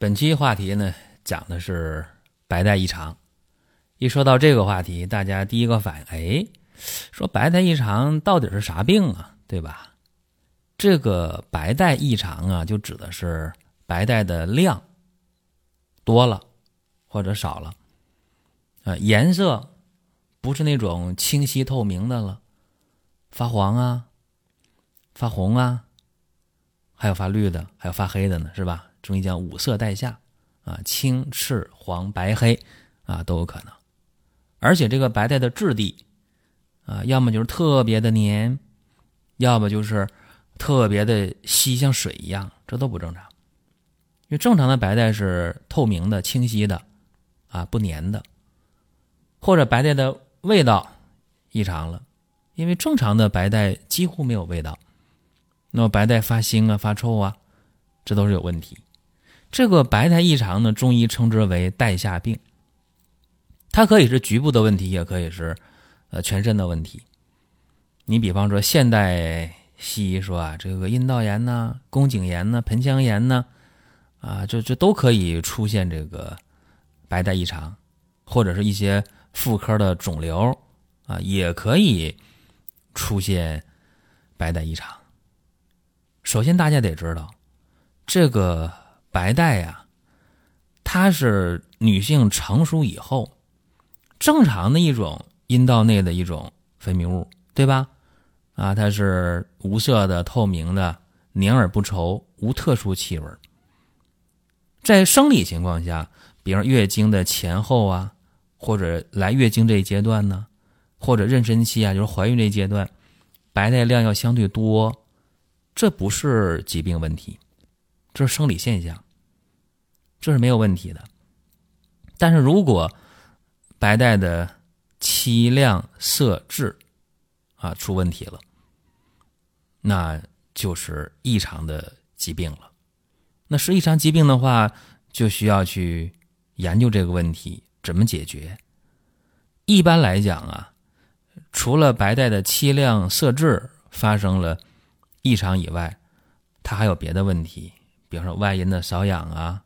本期话题呢，讲的是白带异常。一说到这个话题，大家第一个反应，哎，说白带异常到底是啥病啊？对吧？这个白带异常啊，就指的是白带的量多了或者少了，呃，颜色不是那种清晰透明的了，发黄啊，发红啊，还有发绿的，还有发黑的呢，是吧？中医讲五色带下，啊，青、赤、黄、白、黑，啊，都有可能。而且这个白带的质地，啊，要么就是特别的黏，要么就是特别的稀，像水一样，这都不正常。因为正常的白带是透明的、清晰的，啊，不粘的。或者白带的味道异常了，因为正常的白带几乎没有味道，那么白带发腥啊、发臭啊，这都是有问题。这个白带异常呢，中医称之为带下病。它可以是局部的问题，也可以是呃全身的问题。你比方说，现代西医说啊，这个阴道炎呢、宫颈炎呢、盆腔炎呢，啊，这这都可以出现这个白带异常，或者是一些妇科的肿瘤啊，也可以出现白带异常。首先，大家得知道这个。白带呀，它是女性成熟以后正常的一种阴道内的一种分泌物，对吧？啊，它是无色的、透明的、黏而不稠，无特殊气味。在生理情况下，比如月经的前后啊，或者来月经这一阶段呢，或者妊娠期啊，就是怀孕这一阶段，白带量要相对多，这不是疾病问题。这是生理现象，这是没有问题的。但是如果白带的期量、色、质啊出问题了，那就是异常的疾病了。那是异常疾病的话，就需要去研究这个问题怎么解决。一般来讲啊，除了白带的期量、色、质发生了异常以外，它还有别的问题。比方说外阴的瘙痒啊，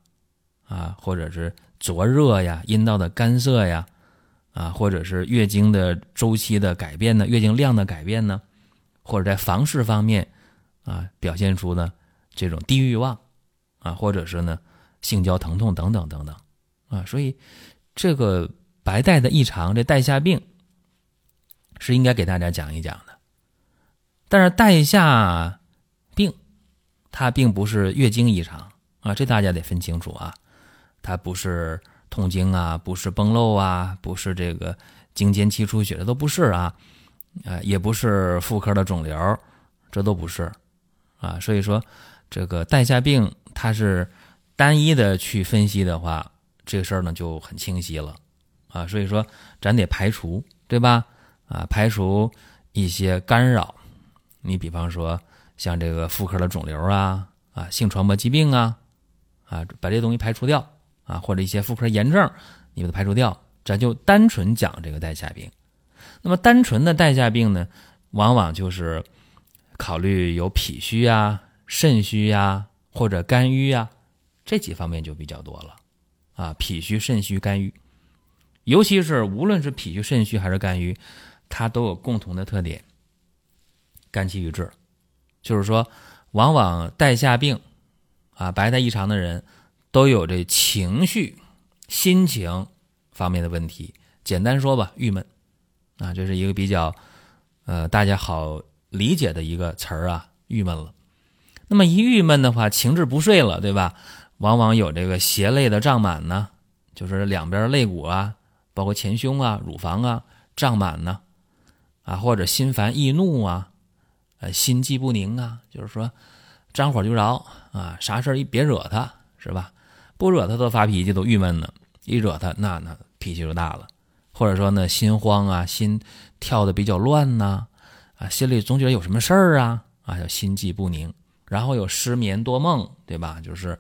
啊，或者是灼热呀，阴道的干涩呀，啊，或者是月经的周期的改变呢，月经量的改变呢，或者在房事方面啊，表现出呢这种低欲望啊，或者是呢性交疼痛等等等等啊，所以这个白带的异常，这带下病是应该给大家讲一讲的，但是带下病。它并不是月经异常啊，这大家得分清楚啊。它不是痛经啊，不是崩漏啊，不是这个经间期出血，这都不是啊。呃，也不是妇科的肿瘤，这都不是啊。所以说，这个带下病它是单一的去分析的话，这事儿呢就很清晰了啊。所以说，咱得排除，对吧？啊，排除一些干扰。你比方说。像这个妇科的肿瘤啊，啊，性传播疾病啊，啊，把这东西排除掉啊，或者一些妇科炎症，你把它排除掉，咱就单纯讲这个带下病。那么单纯的带下病呢，往往就是考虑有脾虚啊、肾虚呀或者肝郁啊这几方面就比较多了啊。脾虚、肾虚、肝郁，尤其是无论是脾虚、肾虚还是肝郁，它都有共同的特点：肝气郁滞。就是说，往往带下病，啊，白带异常的人，都有这情绪、心情方面的问题。简单说吧，郁闷，啊，这是一个比较，呃，大家好理解的一个词儿啊，郁闷了。那么一郁闷的话，情志不遂了，对吧？往往有这个胁肋的胀满呢，就是两边肋骨啊，包括前胸啊、乳房啊胀满呢，啊，或者心烦易怒啊。心悸不宁啊，就是说，张火就着啊，啥事儿一别惹他，是吧？不惹他都发脾气，都郁闷呢。一惹他，那那脾气就大了。或者说呢，心慌啊，心跳的比较乱呐，啊，心里总觉得有什么事儿啊，啊，叫心悸不宁。然后有失眠多梦，对吧？就是，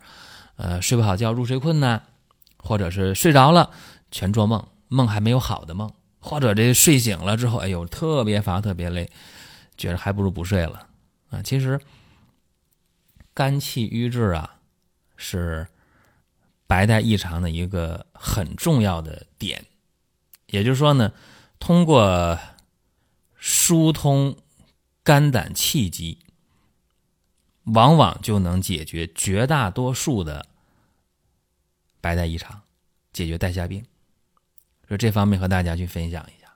呃，睡不好觉，入睡困难，或者是睡着了全做梦，梦还没有好的梦，或者这睡醒了之后，哎呦，特别乏，特别累，觉得还不如不睡了啊。其实，肝气郁滞啊，是白带异常的一个很重要的点。也就是说呢，通过疏通肝胆气机。往往就能解决绝大多数的白带异常，解决带下病。说这方面和大家去分享一下。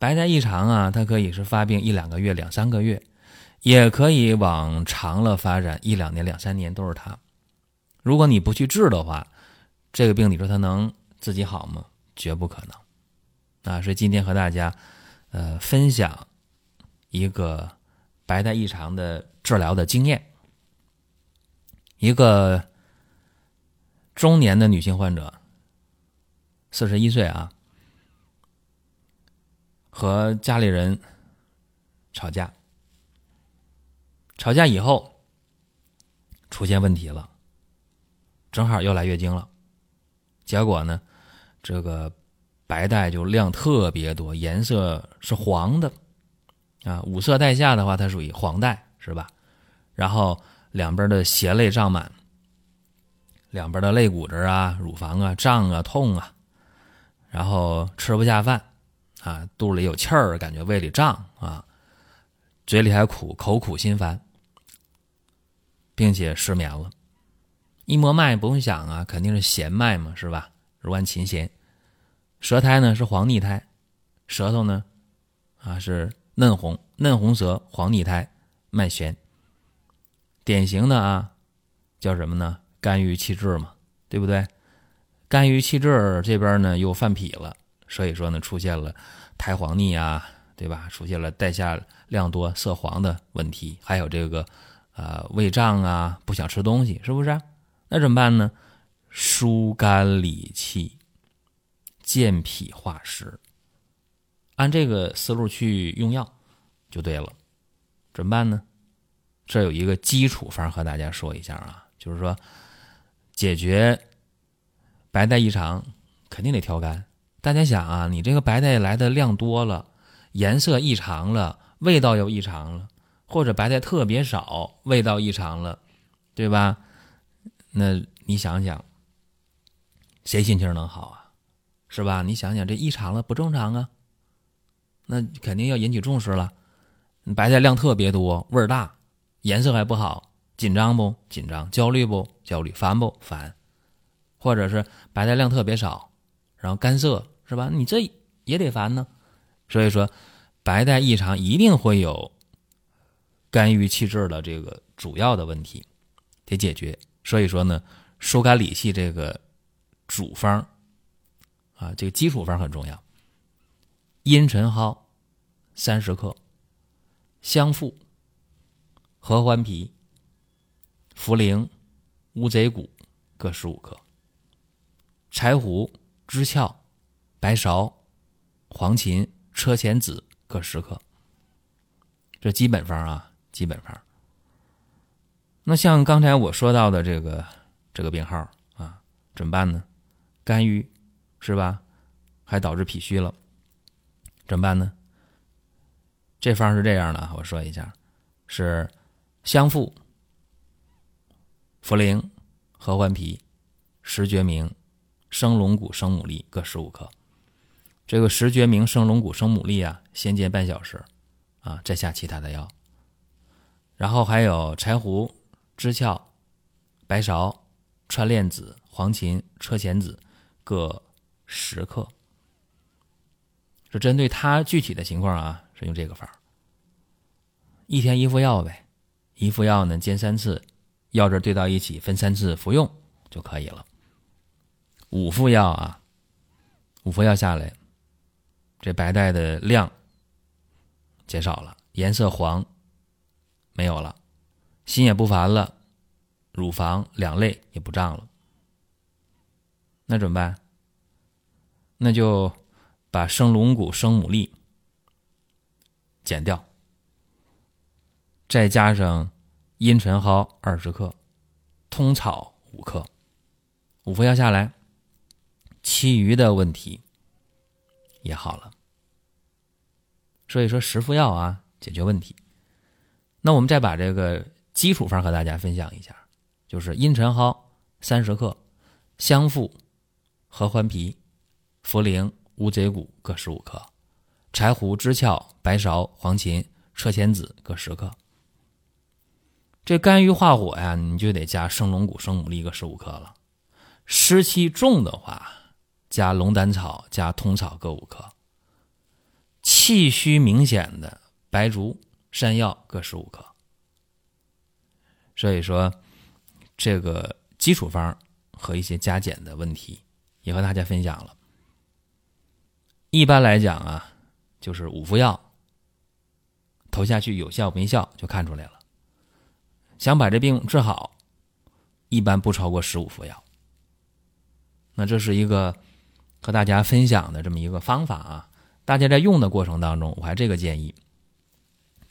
白带异常啊，它可以是发病一两个月、两三个月，也可以往长了发展一两年、两三年都是它。如果你不去治的话，这个病你说它能自己好吗？绝不可能。啊，所以今天和大家呃分享一个白带异常的。治疗的经验，一个中年的女性患者，四十一岁啊，和家里人吵架，吵架以后出现问题了，正好又来月经了，结果呢，这个白带就量特别多，颜色是黄的，啊，五色带下的话，它属于黄带，是吧？然后两边的胁肋胀满，两边的肋骨这儿啊、乳房啊胀啊、痛啊，然后吃不下饭，啊，肚里有气儿，感觉胃里胀啊，嘴里还苦，口苦心烦，并且失眠了。一摸脉不用想啊，肯定是弦脉嘛，是吧？如按琴弦。舌苔呢是黄腻苔，舌头呢啊是嫩红，嫩红舌，黄腻苔，脉弦。典型的啊，叫什么呢？肝郁气滞嘛，对不对？肝郁气滞这边呢又犯脾了，所以说呢出现了苔黄腻啊，对吧？出现了带下量多、色黄的问题，还有这个呃胃胀啊，不想吃东西，是不是？那怎么办呢？疏肝理气，健脾化湿，按这个思路去用药就对了。怎么办呢？这有一个基础方和大家说一下啊，就是说解决白带异常肯定得调肝。大家想啊，你这个白带来的量多了，颜色异常了，味道又异常了，或者白带特别少，味道异常了，对吧？那你想想，谁心情能好啊？是吧？你想想这异常了不正常啊？那肯定要引起重视了。白带量特别多，味儿大。颜色还不好，紧张不紧张？焦虑不焦虑？烦不烦？或者是白带量特别少，然后干涩是吧？你这也得烦呢。所以说，白带异常一定会有肝郁气滞的这个主要的问题得解决。所以说呢，疏肝理气这个主方啊，这个基础方很重要。茵陈蒿三十克，香附。合欢皮、茯苓、乌贼骨各十五克，柴胡、知壳、白芍、黄芩、车前子各十克。这基本方啊，基本方。那像刚才我说到的这个这个病号啊，怎么办呢？肝郁是吧？还导致脾虚了，怎么办呢？这方是这样的，我说一下，是。香附、茯苓、合欢皮、石决明、生龙骨、生牡蛎各十五克。这个石决明、生龙骨、生牡蛎啊，先煎半小时，啊，再下其他的药。然后还有柴胡、知壳、白芍、川链子、黄芩、车前子各十克。是针对他具体的情况啊，是用这个法一天一副药呗。一副药呢，煎三次，药汁兑到一起，分三次服用就可以了。五副药啊，五副药下来，这白带的量减少了，颜色黄没有了，心也不烦了，乳房两肋也不胀了，那怎么办？那就把生龙骨、生牡蛎减掉，再加上茵陈蒿二十克、通草五克，五服药下来，其余的问题也好了。所以说，十副药啊，解决问题。那我们再把这个基础方和大家分享一下，就是茵陈蒿三十克，香附、合欢皮、茯苓、乌贼骨各十五克，柴胡、知壳、白芍、黄芩、车前子各十克。这肝郁化火呀，你就得加生龙骨、生牡蛎各十五克了。湿气重的话，加龙胆草、加通草各五克。气虚明显的白术、山药各十五克。所以说，这个基础方和一些加减的问题也和大家分享了。一般来讲啊，就是五副药投下去有效没效就看出来了。想把这病治好，一般不超过十五副药。那这是一个和大家分享的这么一个方法啊。大家在用的过程当中，我还这个建议，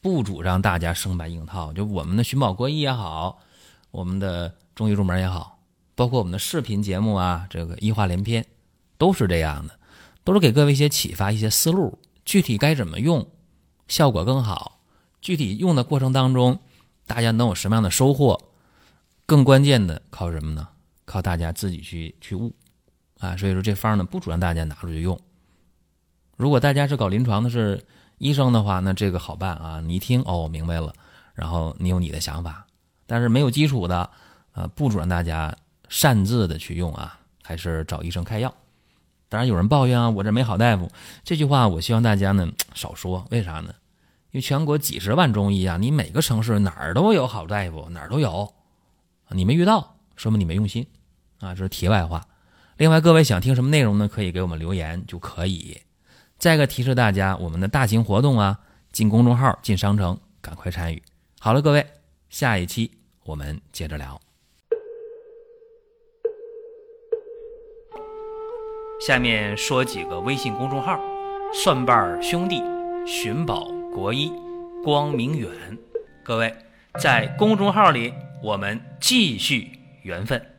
不主张大家生搬硬套。就我们的寻宝国医也好，我们的中医入门也好，包括我们的视频节目啊，这个医话连篇，都是这样的，都是给各位一些启发、一些思路。具体该怎么用，效果更好？具体用的过程当中，大家能有什么样的收获？更关键的靠什么呢？靠大家自己去去悟啊！所以说这方呢，不主张大家拿出去用。如果大家是搞临床的，是医生的话，那这个好办啊！你一听哦，明白了，然后你有你的想法。但是没有基础的，呃，不准大家擅自的去用啊，还是找医生开药。当然有人抱怨啊，我这没好大夫。这句话我希望大家呢少说，为啥呢？因为全国几十万中医啊，你每个城市哪儿都有好大夫，哪儿都有，你没遇到，说明你没用心啊。这是题外话。另外，各位想听什么内容呢？可以给我们留言就可以。再一个提示大家，我们的大型活动啊，进公众号、进商城，赶快参与。好了，各位，下一期我们接着聊。下面说几个微信公众号：蒜瓣兄弟、寻宝国医、光明远。各位在公众号里，我们继续缘分。